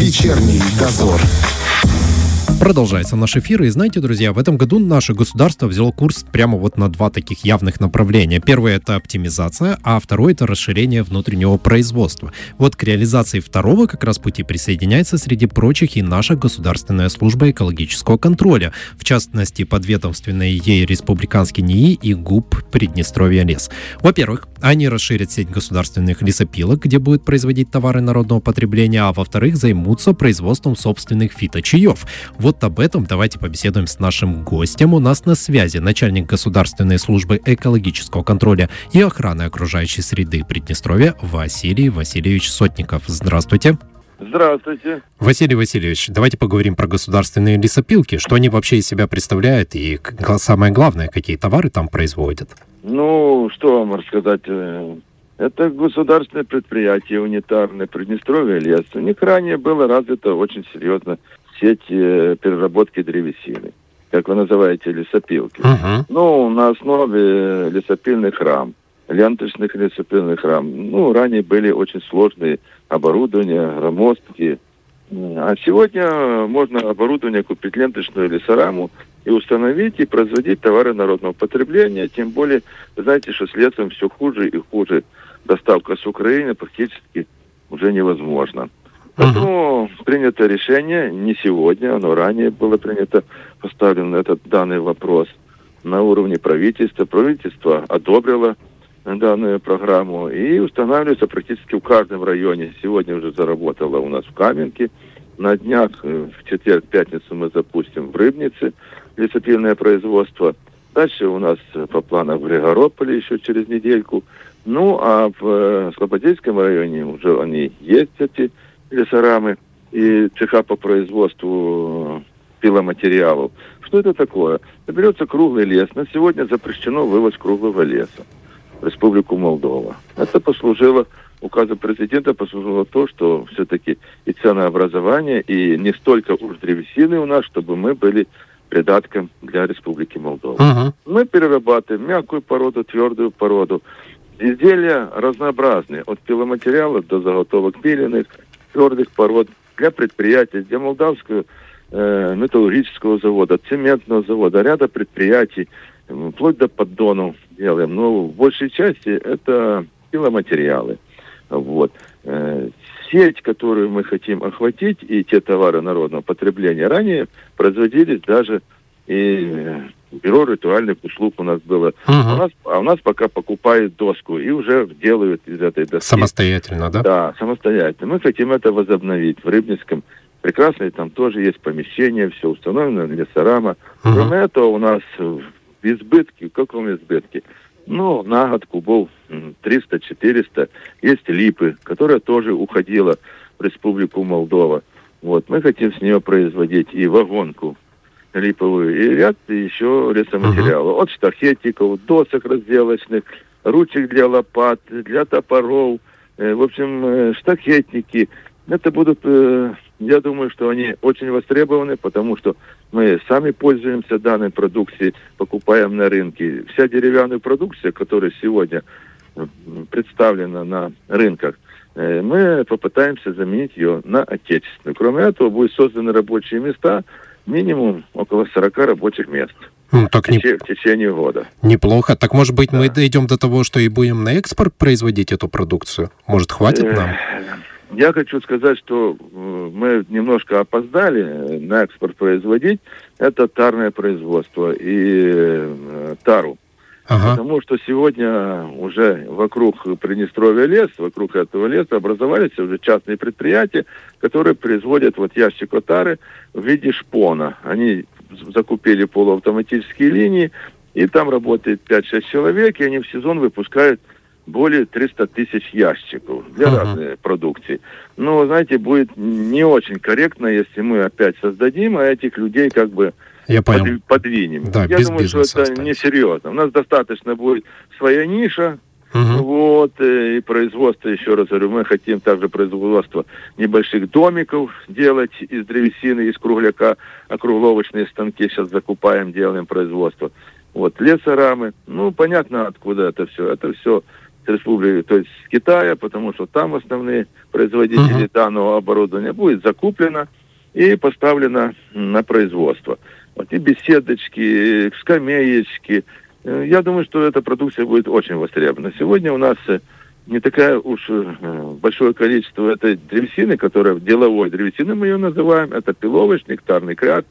Вечерний дозор. Продолжается наш эфир. И знаете, друзья, в этом году наше государство взяло курс прямо вот на два таких явных направления. Первое — это оптимизация, а второе — это расширение внутреннего производства. Вот к реализации второго как раз пути присоединяется среди прочих и наша государственная служба экологического контроля, в частности, подведомственные ей республиканский НИИ и ГУП Приднестровья лес. Во-первых, они расширят сеть государственных лесопилок, где будут производить товары народного потребления, а во-вторых, займутся производством собственных фиточаев. Вот вот об этом давайте побеседуем с нашим гостем. У нас на связи начальник Государственной службы экологического контроля и охраны окружающей среды Приднестровья Василий Васильевич Сотников. Здравствуйте. Здравствуйте. Василий Васильевич, давайте поговорим про государственные лесопилки. Что они вообще из себя представляют и самое главное, какие товары там производят? Ну, что вам рассказать? Э, это государственное предприятие унитарное Приднестровье лес. У них ранее было развито очень серьезно сеть э, переработки древесины, как вы называете, лесопилки. Uh-huh. Ну, на основе лесопильных рам, ленточных лесопильных рам. Ну, ранее были очень сложные оборудования, громоздкие. А сегодня можно оборудование купить ленточную лесораму и установить и производить товары народного потребления. Тем более, вы знаете, что с лесом все хуже и хуже. Доставка с Украины практически уже невозможно. Поэтому угу. принято решение не сегодня, оно ранее было принято, поставлен этот данный вопрос на уровне правительства. Правительство одобрило данную программу и устанавливается практически в каждом районе. Сегодня уже заработало у нас в Каменке. На днях, э, в четверг, пятницу мы запустим в Рыбнице лесопильное производство. Дальше у нас по планам в Григорополе еще через недельку. Ну, а в э, Слободейском районе уже они есть, эти лесорамы и цеха по производству пиломатериалов. Что это такое? Берется круглый лес. На сегодня запрещено вывоз круглого леса в Республику Молдова. Это послужило, указом президента послужило то, что все-таки и ценообразование, и не столько уж древесины у нас, чтобы мы были придатком для Республики Молдова. Uh-huh. Мы перерабатываем мягкую породу, твердую породу. Изделия разнообразные, от пиломатериалов до заготовок пиленных, твердых пород для предприятий, для молдавского э, металлургического завода, цементного завода, ряда предприятий, вплоть до поддонов делаем. Но в большей части это пиломатериалы. Вот. Э, сеть, которую мы хотим охватить, и те товары народного потребления ранее производились даже и бюро ритуальных услуг у нас было. Угу. А, у нас, а у нас пока покупают доску и уже делают из этой доски. Самостоятельно, да? Да, самостоятельно. Мы хотим это возобновить в Рыбницком. Прекрасное там тоже есть помещение, все установлено, лесорама. Угу. Кроме этого у нас в избытке, в каком избытке? Ну, на год кубов 300-400. Есть липы, которая тоже уходила в Республику Молдова. Вот, мы хотим с нее производить и вагонку липовую, и ряд еще лесоматериалов. Uh-huh. От штахетиков, досок разделочных, ручек для лопат, для топоров, э, в общем, э, штахетники. Это будут, э, я думаю, что они очень востребованы, потому что мы сами пользуемся данной продукцией, покупаем на рынке. Вся деревянная продукция, которая сегодня представлена на рынках, мы попытаемся заменить ее на отечественную. Кроме этого, будут созданы рабочие места – минимум около 40 рабочих мест. Ну, так в, теч- не... в течение года. Неплохо. Так может быть да. мы дойдем до того, что и будем на экспорт производить эту продукцию? Может хватит э, нам? Я хочу сказать, что э, мы немножко опоздали на экспорт производить. Это тарное производство и э, тару. Ага. Потому что сегодня уже вокруг Приднестровья лес, вокруг этого леса образовались уже частные предприятия, которые производят вот ящикотары в виде шпона. Они закупили полуавтоматические линии, и там работает 5-6 человек, и они в сезон выпускают более 300 тысяч ящиков для uh-huh. разной продукции. Но, знаете, будет не очень корректно, если мы опять создадим, а этих людей как бы я понял. подвинем. Да, Я без думаю, что это останется. несерьезно. У нас достаточно будет своя ниша, Угу. Вот, э, и производство, еще раз говорю, мы хотим также производство небольших домиков делать из древесины, из кругляка, округловочные станки сейчас закупаем, делаем производство. Вот, лесорамы, ну, понятно, откуда это все. Это все республики, то есть с Китая, потому что там основные производители uh-huh. данного оборудования, будет закуплено и поставлено на производство. Вот и беседочки, и скамеечки. Э, я думаю, что эта продукция будет очень востребована. Сегодня у нас э, не такая уж э, большое количество этой древесины, которая деловой древесины мы ее называем, это пиловый, нектарный кряд,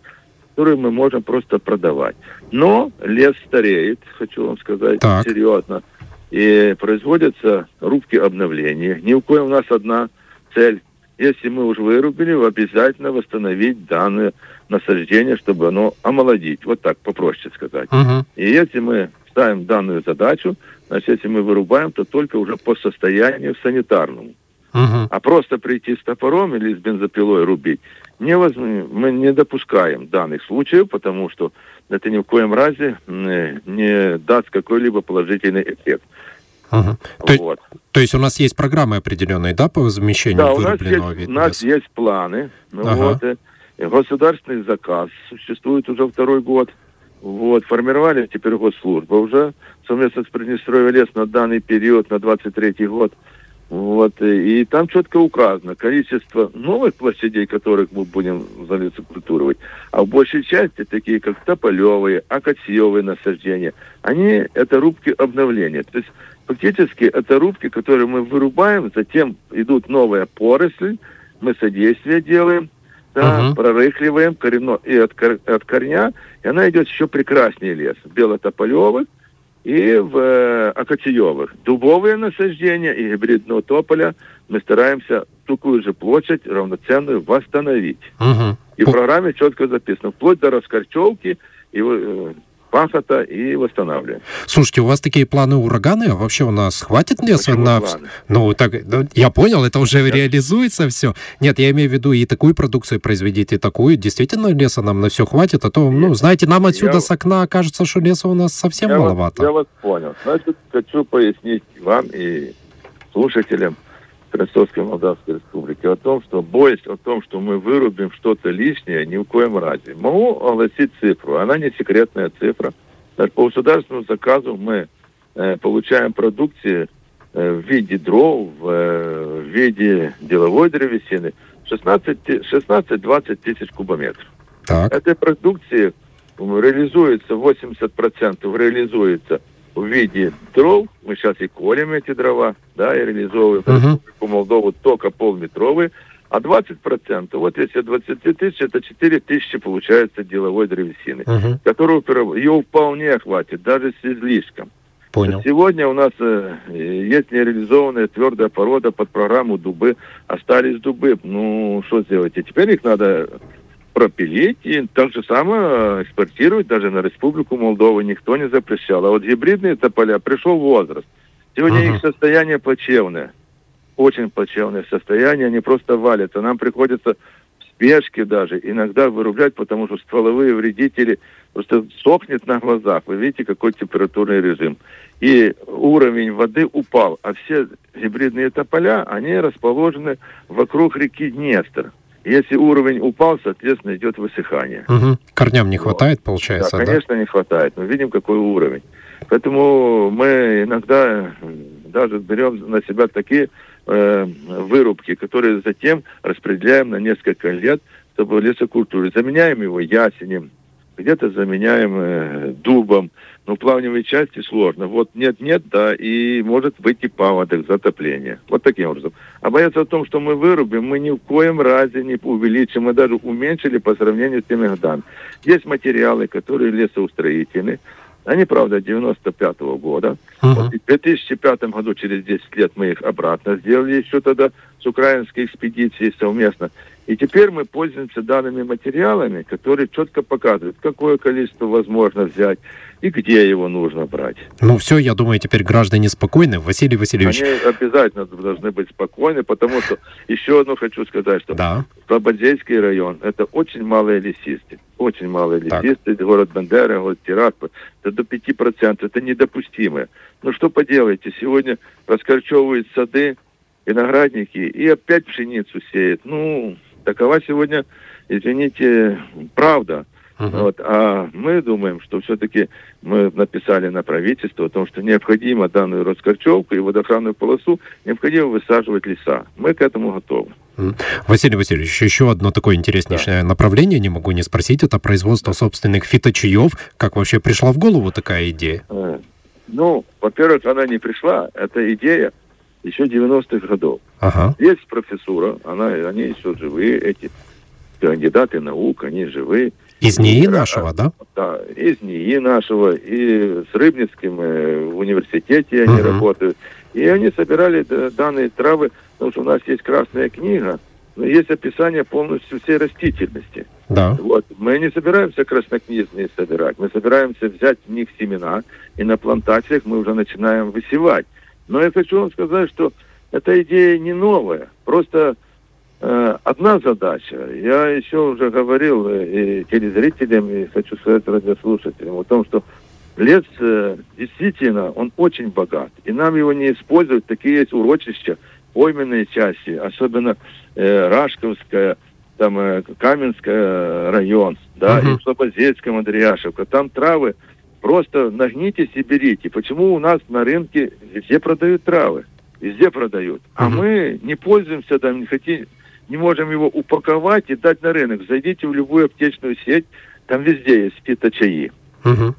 который мы можем просто продавать. Но лес стареет, хочу вам сказать так. серьезно, и производятся рубки обновления. Ни у кого у нас одна цель. Если мы уже вырубили, обязательно восстановить данное насаждение, чтобы оно омолодить. Вот так, попроще сказать. Uh-huh. И если мы ставим данную задачу, значит, если мы вырубаем, то только уже по состоянию санитарному. Uh-huh. А просто прийти с топором или с бензопилой рубить невозможно. Мы не допускаем данных случаев, потому что это ни в коем разе не даст какой-либо положительный эффект. Ага. То, вот. то есть у нас есть программы определенные, да, по замещению да, вырубленного у нас есть, у нас есть планы. Ну, ага. вот, э, государственный заказ существует уже второй год. Вот, формировали теперь госслужба уже совместно с Приднестровье лес на данный период, на 23 год. Вот, э, и там четко указано количество новых площадей, которых мы будем культурой, а в большей части, такие как тополевые, акациевые насаждения, они это рубки обновления. То есть фактически это рубки, которые мы вырубаем, затем идут новые поросли, мы содействие делаем, да, uh-huh. прорыхливаем коренно, и от, от корня, и она идет еще прекраснее лес. Белотополевых, и в э, акациевых. Дубовые насаждения и гибридного тополя мы стараемся такую же площадь равноценную восстановить. Угу. И в программе четко записано, вплоть до раскорчевки и э, пахота и восстанавливаем. Слушайте, у вас такие планы ураганы? А вообще у нас хватит леса Почему на... Планы? Ну, так, ну, я понял, это уже Нет. реализуется все. Нет, я имею в виду и такую продукцию производить, и такую. Действительно, леса нам на все хватит, а то, ну, знаете, нам отсюда я... с окна кажется, что леса у нас совсем я маловато. Вас, я вас понял. Значит, хочу пояснить вам и слушателям, Ростовской Молдавской Республики о том, что боясь о том, что мы вырубим что-то лишнее, ни в коем разе. Могу огласить цифру, она не секретная цифра. Даже по государственному заказу мы э, получаем продукции э, в виде дров, э, в виде деловой древесины 16-20 тысяч кубометров. Так. Этой продукции реализуется 80% реализуется в виде дров. Мы сейчас и колем эти дрова, да, и реализовываем uh-huh. Республику Молдову только полметровые. А 20%, вот если 20 тысяч, это 4 тысячи получается деловой древесины, uh-huh. которую ее вполне хватит, даже с излишком. Понял. Сегодня у нас э, есть нереализованная твердая порода под программу дубы. Остались дубы. Ну, что сделать? И теперь их надо пропилить и так же самое экспортировать даже на Республику Молдову никто не запрещал. А вот гибридные тополя пришел возраст. Сегодня uh-huh. их состояние плачевное. Очень плачевное состояние. Они просто валятся. Нам приходится в спешке даже иногда вырублять, потому что стволовые вредители просто сохнет на глазах. Вы видите, какой температурный режим. И уровень воды упал. А все гибридные тополя, они расположены вокруг реки Днестр. Если уровень упал, соответственно, идет высыхание. Угу. Корням не хватает, получается, да? конечно, да? не хватает. Мы видим, какой уровень. Поэтому мы иногда даже берем на себя такие э, вырубки, которые затем распределяем на несколько лет, чтобы лесокультуры. Заменяем его ясенем, где-то заменяем э, дубом. Но в плавневой части сложно. Вот нет-нет, да, и может быть и паводок, затопление. Вот таким образом. А бояться о том, что мы вырубим, мы ни в коем разе не увеличим, мы даже уменьшили по сравнению с теми годами. Есть материалы, которые лесоустроительные, они, правда, 95-го года. Uh-huh. Вот в 2005 году, через 10 лет, мы их обратно сделали еще тогда с украинской экспедицией совместно. И теперь мы пользуемся данными материалами, которые четко показывают, какое количество возможно взять и где его нужно брать. Ну все, я думаю, теперь граждане спокойны. Василий Васильевич. Они обязательно должны быть спокойны, потому что еще одно хочу сказать, что да. Слободейский район – это очень малые лесисты. Очень малые лесисты. Так. Город Бандера, город Тирасполь. Это до 5%. Это недопустимо. Ну что поделаете, сегодня раскорчевывают сады, виноградники и опять пшеницу сеют. Ну, Такова сегодня, извините, правда. Uh-huh. Вот, а мы думаем, что все-таки мы написали на правительство о том, что необходимо данную раскорчевку и водоохранную полосу необходимо высаживать леса. Мы к этому готовы. Василий Васильевич, еще одно такое интереснейшее да. направление, не могу не спросить, это производство собственных фиточаев. Как вообще пришла в голову такая идея? Э, ну, во-первых, она не пришла, это идея еще 90-х годов. Ага. Есть профессура, она, они еще живые, эти кандидаты наук, они живые. Из НИИ нашего, да? Да, из НИИ нашего, и с Рыбницким э, в университете они uh работают. И они собирали данные травы, потому что у нас есть красная книга, но есть описание полностью всей растительности. Да. Вот. Мы не собираемся краснокнижные собирать, мы собираемся взять в них семена, и на плантациях мы уже начинаем высевать. Но я хочу вам сказать, что эта идея не новая. Просто одна задача. Я еще уже говорил э, и телезрителям, и хочу сказать радиослушателям о том, что лес э, действительно, он очень богат. И нам его не использовать. Такие есть урочища, пойменные части, особенно э, Рашковская, там э, Каменская район, да, uh-huh. и Слободельская, Андреяшевка. Там травы просто нагнитесь и берите. Почему у нас на рынке везде продают травы? Везде продают. А uh-huh. мы не пользуемся там, не хотим, не можем его упаковать и дать на рынок. Зайдите в любую аптечную сеть, там везде есть фиточаи. Uh-huh.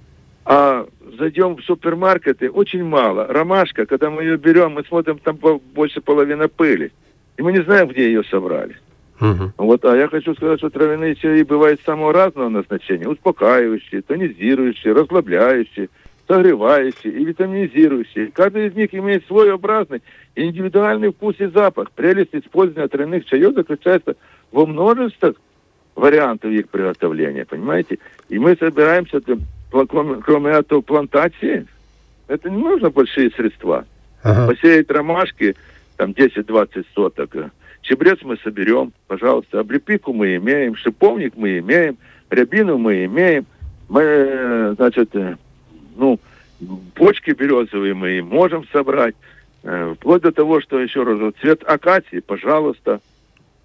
А зайдем в супермаркеты, очень мало. Ромашка, когда мы ее берем, мы смотрим, там больше половины пыли. И мы не знаем, где ее собрали. Угу. Вот, а я хочу сказать, что травяные чаи бывают самого разного назначения. Успокаивающие, тонизирующие, расслабляющие, согревающие и витаминизирующие. Каждый из них имеет свой образный индивидуальный вкус и запах. Прелесть использования травяных чаев заключается во множестве вариантов их приготовления, понимаете? И мы собираемся, кроме этого, плантации, это не нужно большие средства. Ага. Посеять ромашки, там 10-20 соток, Чебрец мы соберем, пожалуйста. Облепику мы имеем, шиповник мы имеем, рябину мы имеем. Мы, значит, э, ну, почки березовые мы можем собрать. Э, вплоть до того, что еще раз, цвет акации, пожалуйста.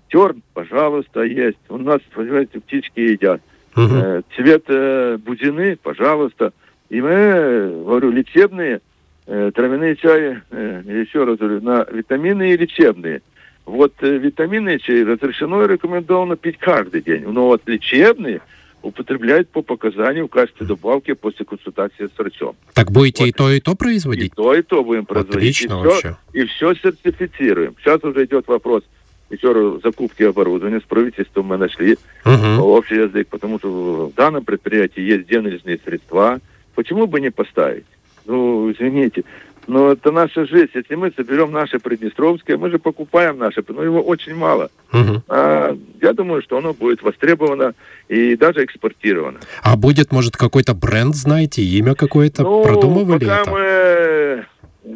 Терн, пожалуйста, есть. У нас, понимаете, птички едят. Угу. Цвет э, бузины, пожалуйста. И мы, говорю, лечебные э, травяные чаи, э, еще раз говорю, на витамины и лечебные – вот э, витамины чай разрешено и рекомендовано пить каждый день. Но вот лечебные употребляют по показанию в качестве добавки после консультации с врачом. Так будете вот. и то, и то производить? И то, и то будем производить. Отлично и вообще. Все, и все сертифицируем. Сейчас уже идет вопрос еще раз закупки оборудования. С правительством мы нашли угу. общий язык, потому что в данном предприятии есть денежные средства. Почему бы не поставить? Ну, извините, но это наша жизнь. Если мы соберем наше Приднестровское, мы же покупаем наше, но его очень мало. Угу. А, я думаю, что оно будет востребовано и даже экспортировано. А будет, может, какой-то бренд, знаете, имя какое-то? Ну, Продумывали пока это? Мы,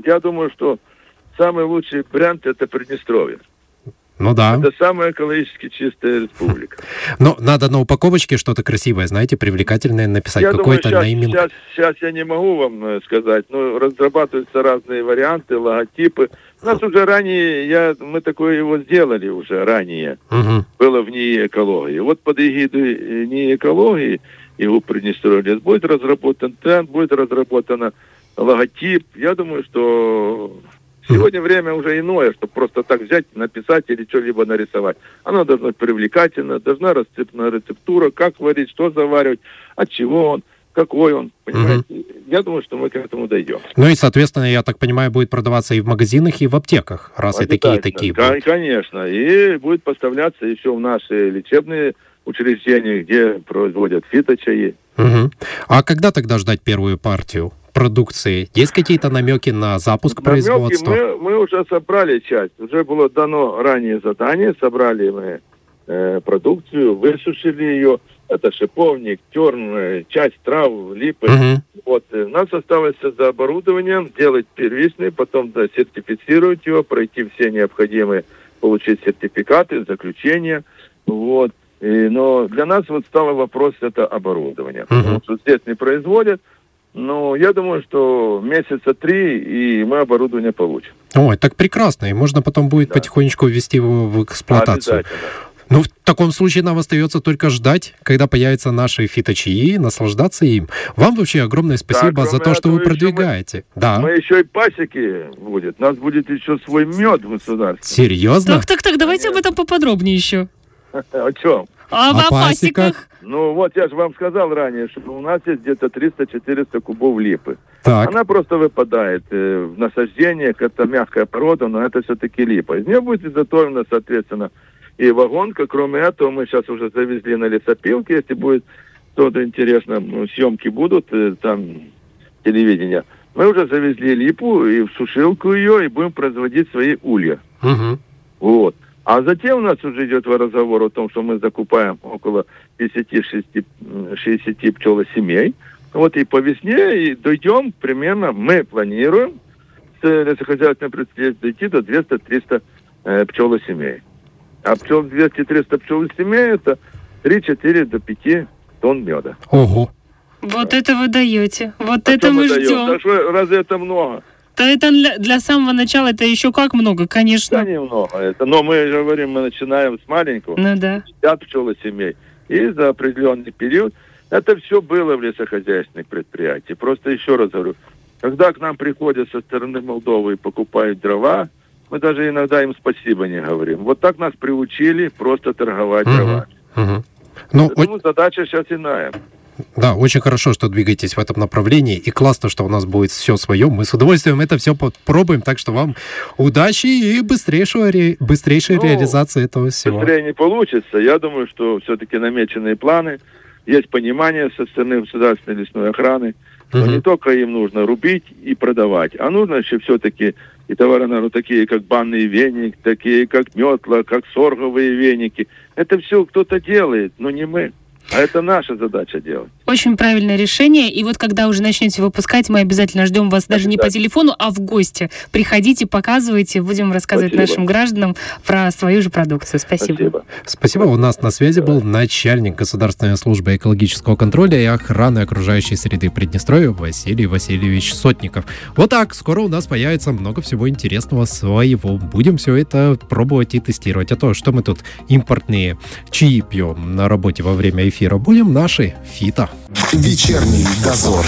я думаю, что самый лучший бренд это Приднестровье. Ну да. Это самая экологически чистая республика. Но надо на упаковочке что-то красивое, знаете, привлекательное написать, какой-то нейминг. Сейчас, сейчас я не могу вам э, сказать, но разрабатываются разные варианты, логотипы. У нас уже ранее, я, мы такое его сделали уже ранее. Угу. Было в НИИ экологии. Вот под эгидой э, НИИ экологии его Приднестровье будет разработан тренд, будет разработан логотип. Я думаю, что Сегодня время уже иное, чтобы просто так взять, написать или что-либо нарисовать. Оно должно быть привлекательно, должна расцепная рецептура, как варить, что заваривать, от чего он, какой он, понимаете. Угу. Я думаю, что мы к этому дойдем. Ну и, соответственно, я так понимаю, будет продаваться и в магазинах, и в аптеках, раз и такие, и такие будут. Конечно, и будет поставляться еще в наши лечебные учреждения, где производят фиточаи. Угу. А когда тогда ждать первую партию? Продукции? Есть какие-то намеки на запуск намеки производства? Мы, мы уже собрали часть. Уже было дано ранее задание. Собрали мы э, продукцию, высушили ее. Это шиповник, терн, э, часть трав, липы. Угу. Вот. Э, нас осталось за оборудованием сделать первичный, потом да, сертифицировать его, пройти все необходимые, получить сертификаты, заключения. Вот. И, но для нас вот стало вопрос это оборудование. Угу. Потому что здесь не производят, ну, я думаю, что месяца три, и мы оборудование получим. Ой, так прекрасно. И можно потом будет да. потихонечку ввести его в эксплуатацию. Ну, в таком случае нам остается только ждать, когда появятся наши фиточаи, наслаждаться им. Вам вообще огромное спасибо Да, за то, что вы продвигаете. Да. Мы еще и пасеки будет. У нас будет еще свой мед в государстве. Серьезно? Так, так, так, давайте об этом поподробнее еще. О чем? А О о пасеках. Ну вот я же вам сказал ранее, что у нас есть где-то 300-400 кубов липы. Так. Она просто выпадает э, в насаждениях, это мягкая порода, но это все-таки липа. Из нее будет изготовлена, соответственно, и вагонка. Кроме этого, мы сейчас уже завезли на лесопилке, если будет что-то интересно, ну, съемки будут, э, там, телевидение. Мы уже завезли липу и в сушилку ее, и будем производить свои улья. Мгм. Вот. А затем у нас уже идет разговор о том, что мы закупаем около 50-60 пчелосемей. Вот и по весне и дойдем примерно, мы планируем с лесохозяйственным предприятием дойти до 200-300 э, пчелосемей. А пчел 200-300 пчелосемей это 3-4 до 5 тонн меда. Ого. Вот это вы даете. Вот А это мы даем? ждем. Да что, разве это много? Да это для, для самого начала это еще как много, Да конечно. немного. Это, но мы же говорим, мы начинаем с маленького. Ну да. 50 пчелосемей. И за определенный период это все было в лесохозяйственных предприятиях. Просто еще раз говорю, когда к нам приходят со стороны Молдовы и покупают дрова, мы даже иногда им спасибо не говорим. Вот так нас приучили просто торговать Мгм. дровами. Мгм. Ну, о- Поэтому задача сейчас иная. Да, очень хорошо, что двигаетесь в этом направлении, и классно, что у нас будет все свое. Мы с удовольствием это все попробуем, так что вам удачи и быстрейшего ре- быстрейшей Ну, реализации этого всего. Быстрее не получится. Я думаю, что все-таки намеченные планы, есть понимание со стороны государственной лесной охраны, Но Мгм. не только им нужно рубить и продавать, а нужно еще все-таки и товары, наверное, такие, как банный веник, такие, как метла, как сорговые веники. Это все кто-то делает, но не мы. А это наша задача делать. Очень правильное решение. И вот когда уже начнете выпускать, мы обязательно ждем вас даже не по телефону, а в гости. Приходите, показывайте, будем рассказывать Спасибо. нашим гражданам про свою же продукцию. Спасибо. Спасибо. Спасибо. У нас на связи был начальник Государственной службы экологического контроля и охраны окружающей среды Приднестровья Василий Васильевич Сотников. Вот так, скоро у нас появится много всего интересного своего. Будем все это пробовать и тестировать. А то, что мы тут импортные чаи пьем на работе во время эфира, эфира будем наши Фита. Вечерний дозор.